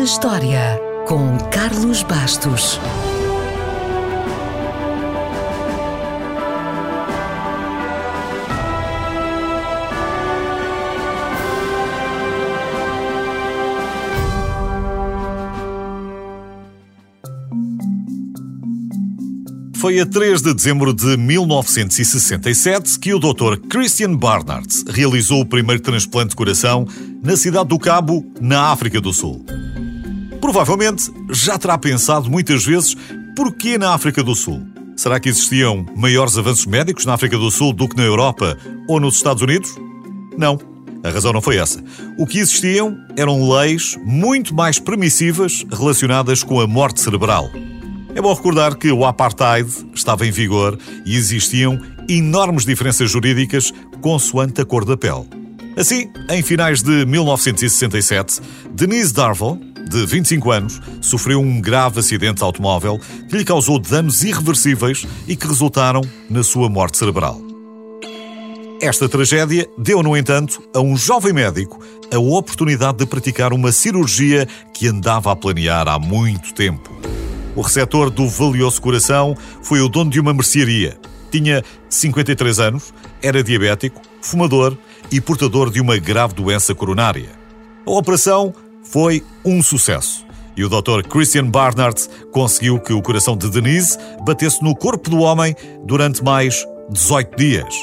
na História, com Carlos Bastos. Foi a 3 de dezembro de 1967 que o Dr. Christian Barnard realizou o primeiro transplante de coração na cidade do Cabo, na África do Sul. Provavelmente já terá pensado muitas vezes porquê na África do Sul. Será que existiam maiores avanços médicos na África do Sul do que na Europa ou nos Estados Unidos? Não. A razão não foi essa. O que existiam eram leis muito mais permissivas relacionadas com a morte cerebral. É bom recordar que o apartheid estava em vigor e existiam enormes diferenças jurídicas consoante a cor da pele. Assim, em finais de 1967, Denise Darville, de 25 anos, sofreu um grave acidente automóvel que lhe causou danos irreversíveis e que resultaram na sua morte cerebral. Esta tragédia deu, no entanto, a um jovem médico a oportunidade de praticar uma cirurgia que andava a planear há muito tempo. O receptor do valioso coração foi o dono de uma mercearia. Tinha 53 anos, era diabético, fumador e portador de uma grave doença coronária. A operação foi um sucesso e o Dr. Christian Barnard conseguiu que o coração de Denise batesse no corpo do homem durante mais 18 dias.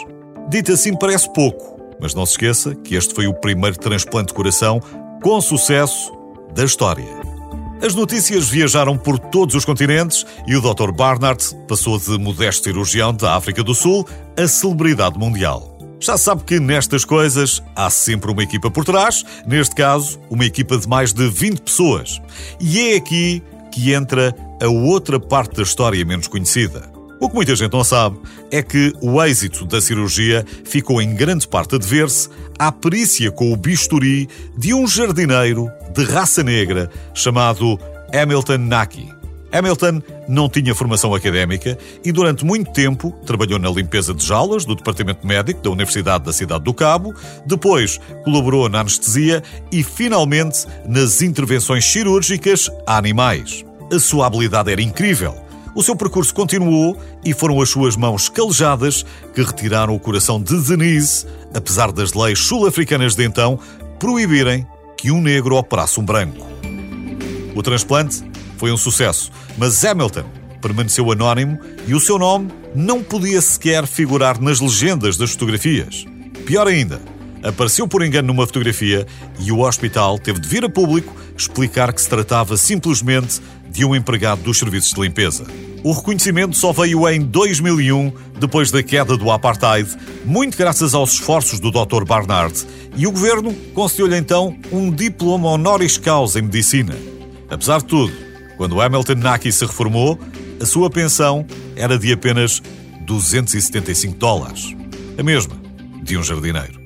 Dito assim, parece pouco, mas não se esqueça que este foi o primeiro transplante de coração com sucesso da história. As notícias viajaram por todos os continentes e o Dr. Barnard passou de modesto cirurgião da África do Sul a celebridade mundial. Já sabe que nestas coisas há sempre uma equipa por trás, neste caso, uma equipa de mais de 20 pessoas. E é aqui que entra a outra parte da história menos conhecida. O que muita gente não sabe é que o êxito da cirurgia ficou em grande parte a dever-se à perícia com o bisturi de um jardineiro de raça negra chamado Hamilton Naki. Hamilton não tinha formação académica e durante muito tempo trabalhou na limpeza de jaulas do Departamento Médico da Universidade da Cidade do Cabo, depois colaborou na anestesia e finalmente nas intervenções cirúrgicas a animais. A sua habilidade era incrível o seu percurso continuou e foram as suas mãos calejadas que retiraram o coração de Denise, apesar das leis sul-africanas de então proibirem que um negro operasse um branco. O transplante foi um sucesso, mas Hamilton permaneceu anónimo e o seu nome não podia sequer figurar nas legendas das fotografias. Pior ainda, apareceu por engano numa fotografia e o hospital teve de vir a público explicar que se tratava simplesmente de um empregado dos serviços de limpeza. O reconhecimento só veio em 2001, depois da queda do apartheid, muito graças aos esforços do Dr. Barnard, e o governo concedeu-lhe então um diploma honoris causa em medicina. Apesar de tudo, quando Hamilton Naki se reformou, a sua pensão era de apenas 275 dólares, a mesma de um jardineiro.